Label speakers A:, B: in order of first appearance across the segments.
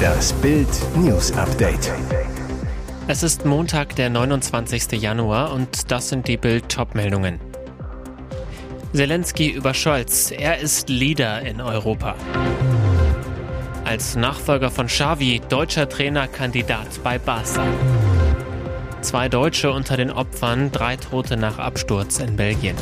A: Das Bild News Update.
B: Es ist Montag, der 29. Januar und das sind die Bild Topmeldungen. Zelensky über Scholz, er ist Leader in Europa. Als Nachfolger von Xavi, deutscher Trainerkandidat bei Barca. Zwei Deutsche unter den Opfern, drei Tote nach Absturz in Belgien.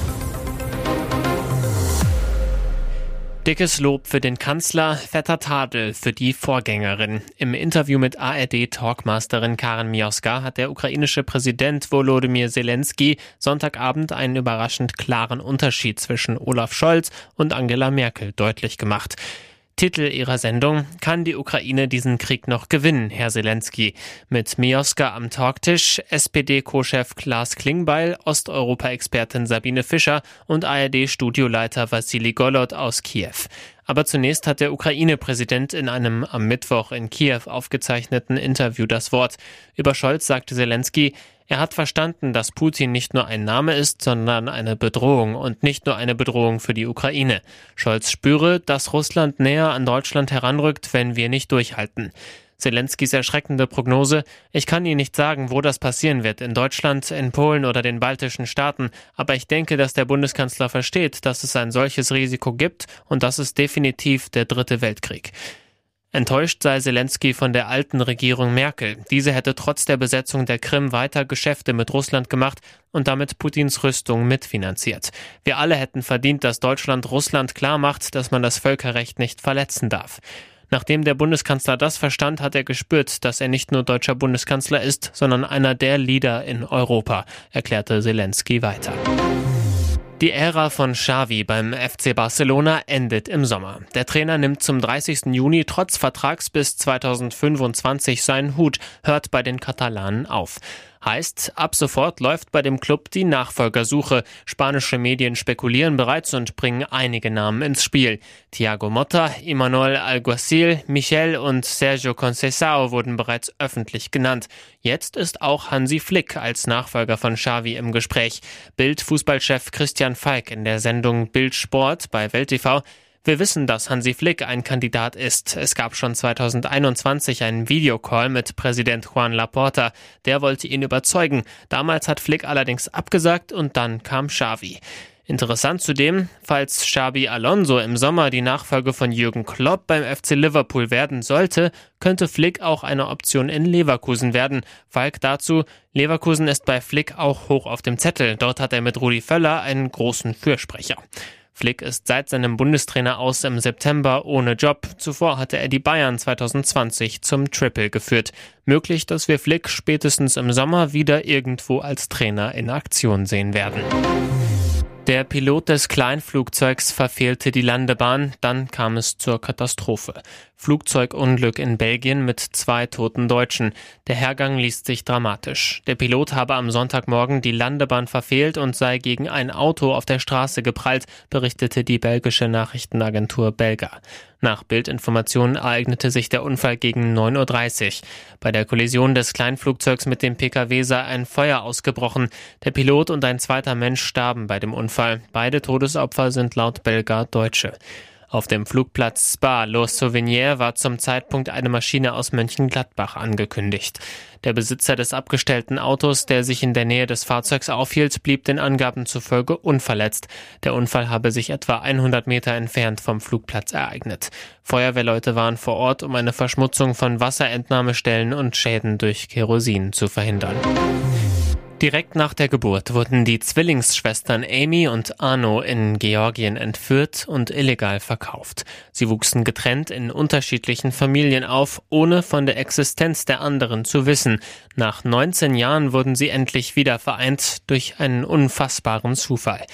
B: Dickes Lob für den Kanzler, fetter Tadel für die Vorgängerin. Im Interview mit ARD-Talkmasterin Karen Mioska hat der ukrainische Präsident Volodymyr Zelensky Sonntagabend einen überraschend klaren Unterschied zwischen Olaf Scholz und Angela Merkel deutlich gemacht. Titel ihrer Sendung Kann die Ukraine diesen Krieg noch gewinnen, Herr Zelensky? Mit Mioska am Talktisch, SPD-Co-Chef Klaas Klingbeil, Osteuropa-Expertin Sabine Fischer und ARD-Studioleiter Vassili Golod aus Kiew. Aber zunächst hat der Ukraine-Präsident in einem am Mittwoch in Kiew aufgezeichneten Interview das Wort. Über Scholz sagte Zelensky, er hat verstanden, dass Putin nicht nur ein Name ist, sondern eine Bedrohung und nicht nur eine Bedrohung für die Ukraine. Scholz spüre, dass Russland näher an Deutschland heranrückt, wenn wir nicht durchhalten. Zelenskys erschreckende Prognose, ich kann Ihnen nicht sagen, wo das passieren wird, in Deutschland, in Polen oder den baltischen Staaten, aber ich denke, dass der Bundeskanzler versteht, dass es ein solches Risiko gibt und das ist definitiv der dritte Weltkrieg. Enttäuscht sei Zelensky von der alten Regierung Merkel. Diese hätte trotz der Besetzung der Krim weiter Geschäfte mit Russland gemacht und damit Putins Rüstung mitfinanziert. Wir alle hätten verdient, dass Deutschland Russland klarmacht, dass man das Völkerrecht nicht verletzen darf. Nachdem der Bundeskanzler das verstand, hat er gespürt, dass er nicht nur deutscher Bundeskanzler ist, sondern einer der Leader in Europa, erklärte Zelensky weiter. Die Ära von Xavi beim FC Barcelona endet im Sommer. Der Trainer nimmt zum 30. Juni trotz Vertrags bis 2025 seinen Hut, hört bei den Katalanen auf. Heißt, ab sofort läuft bei dem Club die Nachfolgersuche. Spanische Medien spekulieren bereits und bringen einige Namen ins Spiel. Thiago Motta, Imanol Alguacil, Michel und Sergio Conceição wurden bereits öffentlich genannt. Jetzt ist auch Hansi Flick als Nachfolger von Xavi im Gespräch. Bild-Fußballchef Christian Falk in der Sendung Bild Sport bei Welt TV wir wissen, dass Hansi Flick ein Kandidat ist. Es gab schon 2021 einen Videocall mit Präsident Juan Laporta. Der wollte ihn überzeugen. Damals hat Flick allerdings abgesagt und dann kam Xavi. Interessant zudem, falls Xabi Alonso im Sommer die Nachfolge von Jürgen Klopp beim FC Liverpool werden sollte, könnte Flick auch eine Option in Leverkusen werden. Falk dazu, Leverkusen ist bei Flick auch hoch auf dem Zettel. Dort hat er mit Rudi Völler einen großen Fürsprecher. Flick ist seit seinem Bundestrainer aus im September ohne Job. Zuvor hatte er die Bayern 2020 zum Triple geführt. Möglich, dass wir Flick spätestens im Sommer wieder irgendwo als Trainer in Aktion sehen werden. Der Pilot des Kleinflugzeugs verfehlte die Landebahn, dann kam es zur Katastrophe. Flugzeugunglück in Belgien mit zwei toten Deutschen. Der Hergang liest sich dramatisch. Der Pilot habe am Sonntagmorgen die Landebahn verfehlt und sei gegen ein Auto auf der Straße geprallt, berichtete die belgische Nachrichtenagentur Belga. Nach Bildinformationen ereignete sich der Unfall gegen 9.30 Uhr. Bei der Kollision des Kleinflugzeugs mit dem Pkw sei ein Feuer ausgebrochen. Der Pilot und ein zweiter Mensch starben bei dem Unfall. Beide Todesopfer sind laut Belga Deutsche. Auf dem Flugplatz Spa Los Souvenir war zum Zeitpunkt eine Maschine aus Mönchengladbach angekündigt. Der Besitzer des abgestellten Autos, der sich in der Nähe des Fahrzeugs aufhielt, blieb den Angaben zufolge unverletzt. Der Unfall habe sich etwa 100 Meter entfernt vom Flugplatz ereignet. Feuerwehrleute waren vor Ort, um eine Verschmutzung von Wasserentnahmestellen und Schäden durch Kerosin zu verhindern. Direkt nach der Geburt wurden die Zwillingsschwestern Amy und Arno in Georgien entführt und illegal verkauft. Sie wuchsen getrennt in unterschiedlichen Familien auf, ohne von der Existenz der anderen zu wissen. Nach 19 Jahren wurden sie endlich wieder vereint durch einen unfassbaren Zufall.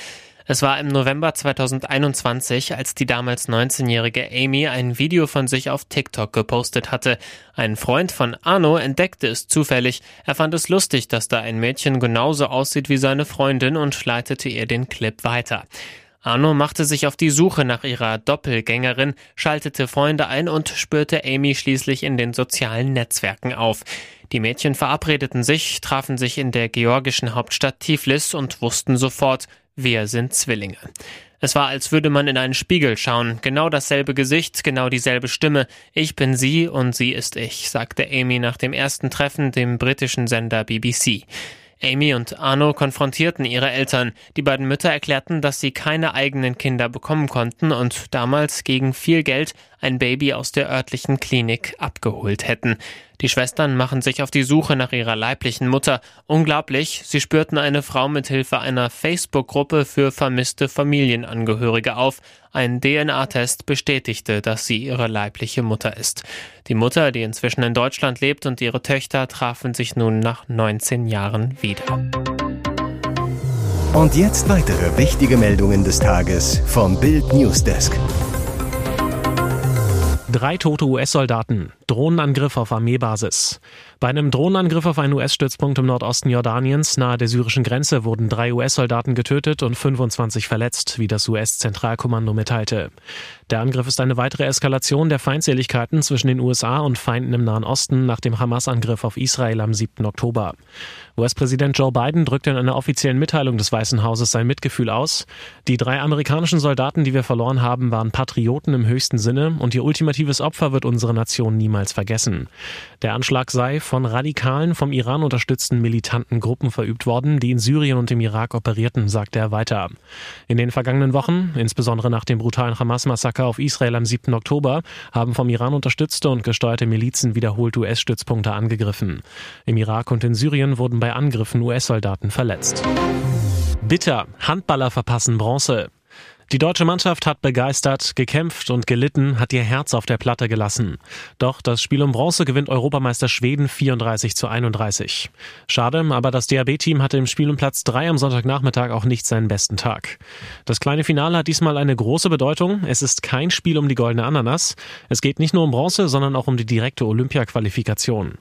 B: Es war im November 2021, als die damals 19-jährige Amy ein Video von sich auf TikTok gepostet hatte. Ein Freund von Arno entdeckte es zufällig. Er fand es lustig, dass da ein Mädchen genauso aussieht wie seine Freundin und leitete ihr den Clip weiter. Arno machte sich auf die Suche nach ihrer Doppelgängerin, schaltete Freunde ein und spürte Amy schließlich in den sozialen Netzwerken auf. Die Mädchen verabredeten sich, trafen sich in der georgischen Hauptstadt Tiflis und wussten sofort, wir sind Zwillinge. Es war, als würde man in einen Spiegel schauen. Genau dasselbe Gesicht, genau dieselbe Stimme. Ich bin sie und sie ist ich, sagte Amy nach dem ersten Treffen dem britischen Sender BBC. Amy und Arno konfrontierten ihre Eltern. Die beiden Mütter erklärten, dass sie keine eigenen Kinder bekommen konnten und damals gegen viel Geld ein Baby aus der örtlichen Klinik abgeholt hätten. Die Schwestern machen sich auf die Suche nach ihrer leiblichen Mutter. Unglaublich, sie spürten eine Frau mit Hilfe einer Facebook-Gruppe für vermisste Familienangehörige auf. Ein DNA-Test bestätigte, dass sie ihre leibliche Mutter ist. Die Mutter, die inzwischen in Deutschland lebt, und ihre Töchter trafen sich nun nach 19 Jahren wieder.
A: Und jetzt weitere wichtige Meldungen des Tages vom Bild Newsdesk.
C: Drei tote US-Soldaten. Drohnenangriff auf Armeebasis. Bei einem Drohnenangriff auf einen US-Stützpunkt im Nordosten Jordaniens nahe der syrischen Grenze wurden drei US-Soldaten getötet und 25 verletzt, wie das US-Zentralkommando mitteilte. Der Angriff ist eine weitere Eskalation der Feindseligkeiten zwischen den USA und Feinden im Nahen Osten nach dem Hamas-Angriff auf Israel am 7. Oktober. US-Präsident Joe Biden drückte in einer offiziellen Mitteilung des Weißen Hauses sein Mitgefühl aus. Die drei amerikanischen Soldaten, die wir verloren haben, waren Patrioten im höchsten Sinne und ihr ultimatives Opfer wird unsere Nation niemals vergessen. Der Anschlag sei von radikalen, vom Iran unterstützten militanten Gruppen verübt worden, die in Syrien und im Irak operierten, sagte er weiter. In den vergangenen Wochen, insbesondere nach dem brutalen Hamas-Massaker auf Israel am 7. Oktober, haben vom Iran unterstützte und gesteuerte Milizen wiederholt US-Stützpunkte angegriffen. Im Irak und in Syrien wurden bei Angriffen US-Soldaten verletzt. Bitter, Handballer verpassen Bronze. Die deutsche Mannschaft hat begeistert, gekämpft und gelitten, hat ihr Herz auf der Platte gelassen. Doch das Spiel um Bronze gewinnt Europameister Schweden 34 zu 31. Schade, aber das DAB-Team hatte im Spiel um Platz 3 am Sonntagnachmittag auch nicht seinen besten Tag. Das kleine Finale hat diesmal eine große Bedeutung. Es ist kein Spiel um die goldene Ananas. Es geht nicht nur um Bronze, sondern auch um die direkte Olympia-Qualifikation.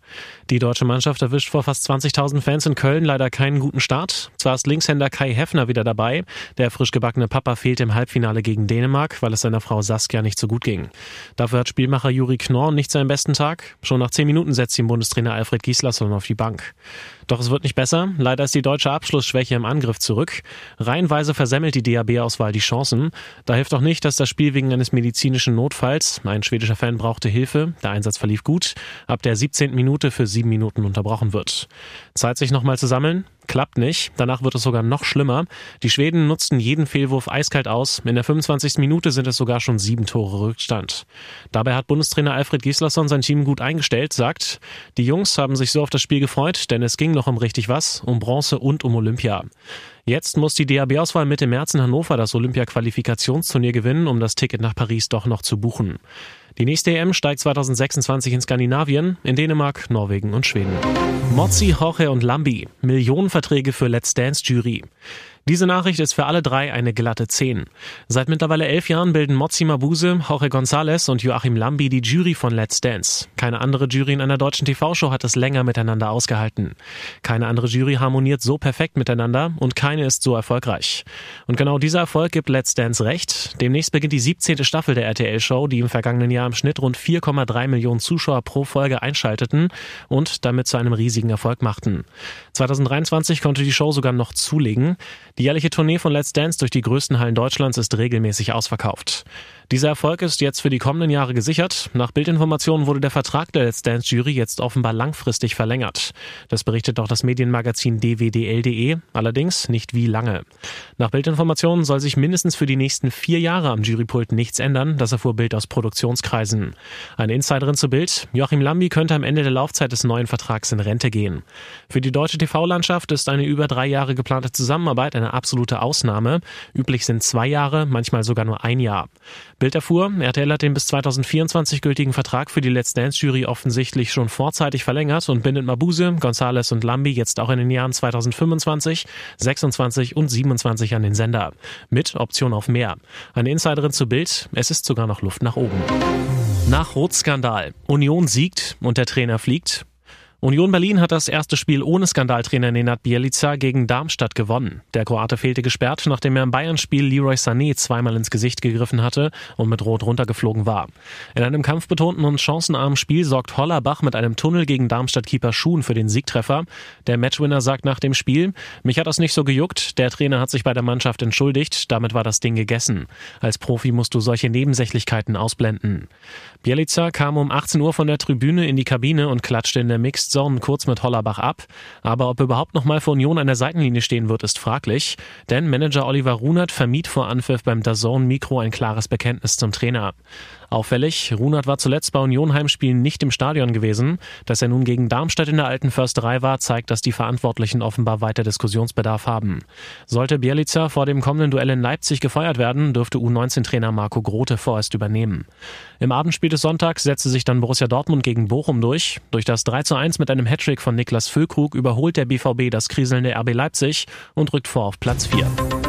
C: Die deutsche Mannschaft erwischt vor fast 20.000 Fans in Köln leider keinen guten Start. Zwar ist Linkshänder Kai Heffner wieder dabei, der frisch gebackene Papa fehlt im Halbfinale gegen Dänemark, weil es seiner Frau Saskia nicht so gut ging. Dafür hat Spielmacher Juri Knorr nicht seinen besten Tag. Schon nach zehn Minuten setzt ihn Bundestrainer Alfred Gislason auf die Bank. Doch es wird nicht besser. Leider ist die deutsche Abschlussschwäche im Angriff zurück. Reihenweise versemmelt die DAB-Auswahl die Chancen. Da hilft auch nicht, dass das Spiel wegen eines medizinischen Notfalls, ein schwedischer Fan brauchte Hilfe, der Einsatz verlief gut, ab der 17. Minute für sieben Minuten unterbrochen wird. Zeit sich nochmal zu sammeln? Klappt nicht. Danach wird es sogar noch schlimmer. Die Schweden nutzten jeden Fehlwurf eiskalt aus. In der 25. Minute sind es sogar schon sieben Tore Rückstand. Dabei hat Bundestrainer Alfred Gislason sein Team gut eingestellt, sagt, die Jungs haben sich so auf das Spiel gefreut, denn es ging noch um richtig was, um Bronze und um Olympia. Jetzt muss die DAB-Auswahl Mitte März in Hannover das Olympia-Qualifikationsturnier gewinnen, um das Ticket nach Paris doch noch zu buchen. Die nächste EM steigt 2026 in Skandinavien, in Dänemark, Norwegen und Schweden. Mozzi, Jorge und Lambi. Millionenverträge für Let's Dance Jury. Diese Nachricht ist für alle drei eine glatte 10. Seit mittlerweile elf Jahren bilden Mozzi Mabuse, Jorge González und Joachim Lambi die Jury von Let's Dance. Keine andere Jury in einer deutschen TV-Show hat es länger miteinander ausgehalten. Keine andere Jury harmoniert so perfekt miteinander und keine ist so erfolgreich. Und genau dieser Erfolg gibt Let's Dance recht. Demnächst beginnt die 17. Staffel der RTL-Show, die im vergangenen Jahr im Schnitt rund 4,3 Millionen Zuschauer pro Folge einschalteten und damit zu einem riesigen Erfolg machten. 2023 konnte die Show sogar noch zulegen. Die jährliche Tournee von Let's Dance durch die größten Hallen Deutschlands ist regelmäßig ausverkauft. Dieser Erfolg ist jetzt für die kommenden Jahre gesichert. Nach Bildinformationen wurde der Vertrag der Let's Dance Jury jetzt offenbar langfristig verlängert. Das berichtet auch das Medienmagazin dwdl.de, allerdings nicht wie lange. Nach Bildinformationen soll sich mindestens für die nächsten vier Jahre am Jurypult nichts ändern, das erfuhr Bild aus Produktionskreisen. Eine Insiderin zu Bild, Joachim Lambi könnte am Ende der Laufzeit des neuen Vertrags in Rente gehen. Für die deutsche TV-Landschaft ist eine über drei Jahre geplante Zusammenarbeit eine absolute Ausnahme. Üblich sind zwei Jahre, manchmal sogar nur ein Jahr. Bild erfuhr, RTL hat den bis 2024 gültigen Vertrag für die Let's Dance Jury offensichtlich schon vorzeitig verlängert und bindet Mabuse, González und Lambi jetzt auch in den Jahren 2025, 26 und 27 an den Sender. Mit Option auf mehr. Eine Insiderin zu Bild, es ist sogar noch Luft nach oben. Nach Rotskandal. Union siegt und der Trainer fliegt. Union Berlin hat das erste Spiel ohne Skandaltrainer Nenad Bielica gegen Darmstadt gewonnen. Der Kroate fehlte gesperrt, nachdem er im Bayern-Spiel Leroy Sané zweimal ins Gesicht gegriffen hatte und mit Rot runtergeflogen war. In einem kampfbetonten und chancenarmen Spiel sorgt Hollerbach mit einem Tunnel gegen Darmstadt-Keeper Schuhn für den Siegtreffer. Der Matchwinner sagt nach dem Spiel, mich hat das nicht so gejuckt, der Trainer hat sich bei der Mannschaft entschuldigt, damit war das Ding gegessen. Als Profi musst du solche Nebensächlichkeiten ausblenden. Bielica kam um 18 Uhr von der Tribüne in die Kabine und klatschte in der Mixed Zone kurz mit Hollerbach ab. Aber ob überhaupt noch mal für Union an der Seitenlinie stehen wird, ist fraglich. Denn Manager Oliver Runert vermied vor Anpfiff beim DAZN Mikro ein klares Bekenntnis zum Trainer. Auffällig, Runert war zuletzt bei Union Heimspielen nicht im Stadion gewesen. Dass er nun gegen Darmstadt in der alten Försterei war, zeigt, dass die Verantwortlichen offenbar weiter Diskussionsbedarf haben. Sollte Bielica vor dem kommenden Duell in Leipzig gefeuert werden, dürfte U19-Trainer Marco Grote vorerst übernehmen. Im Abendspiel des Sonntags setzte sich dann Borussia Dortmund gegen Bochum durch. Durch das 3 zu 1 mit einem Hattrick von Niklas Füllkrug überholt der BVB das kriselnde RB Leipzig und rückt vor auf Platz 4.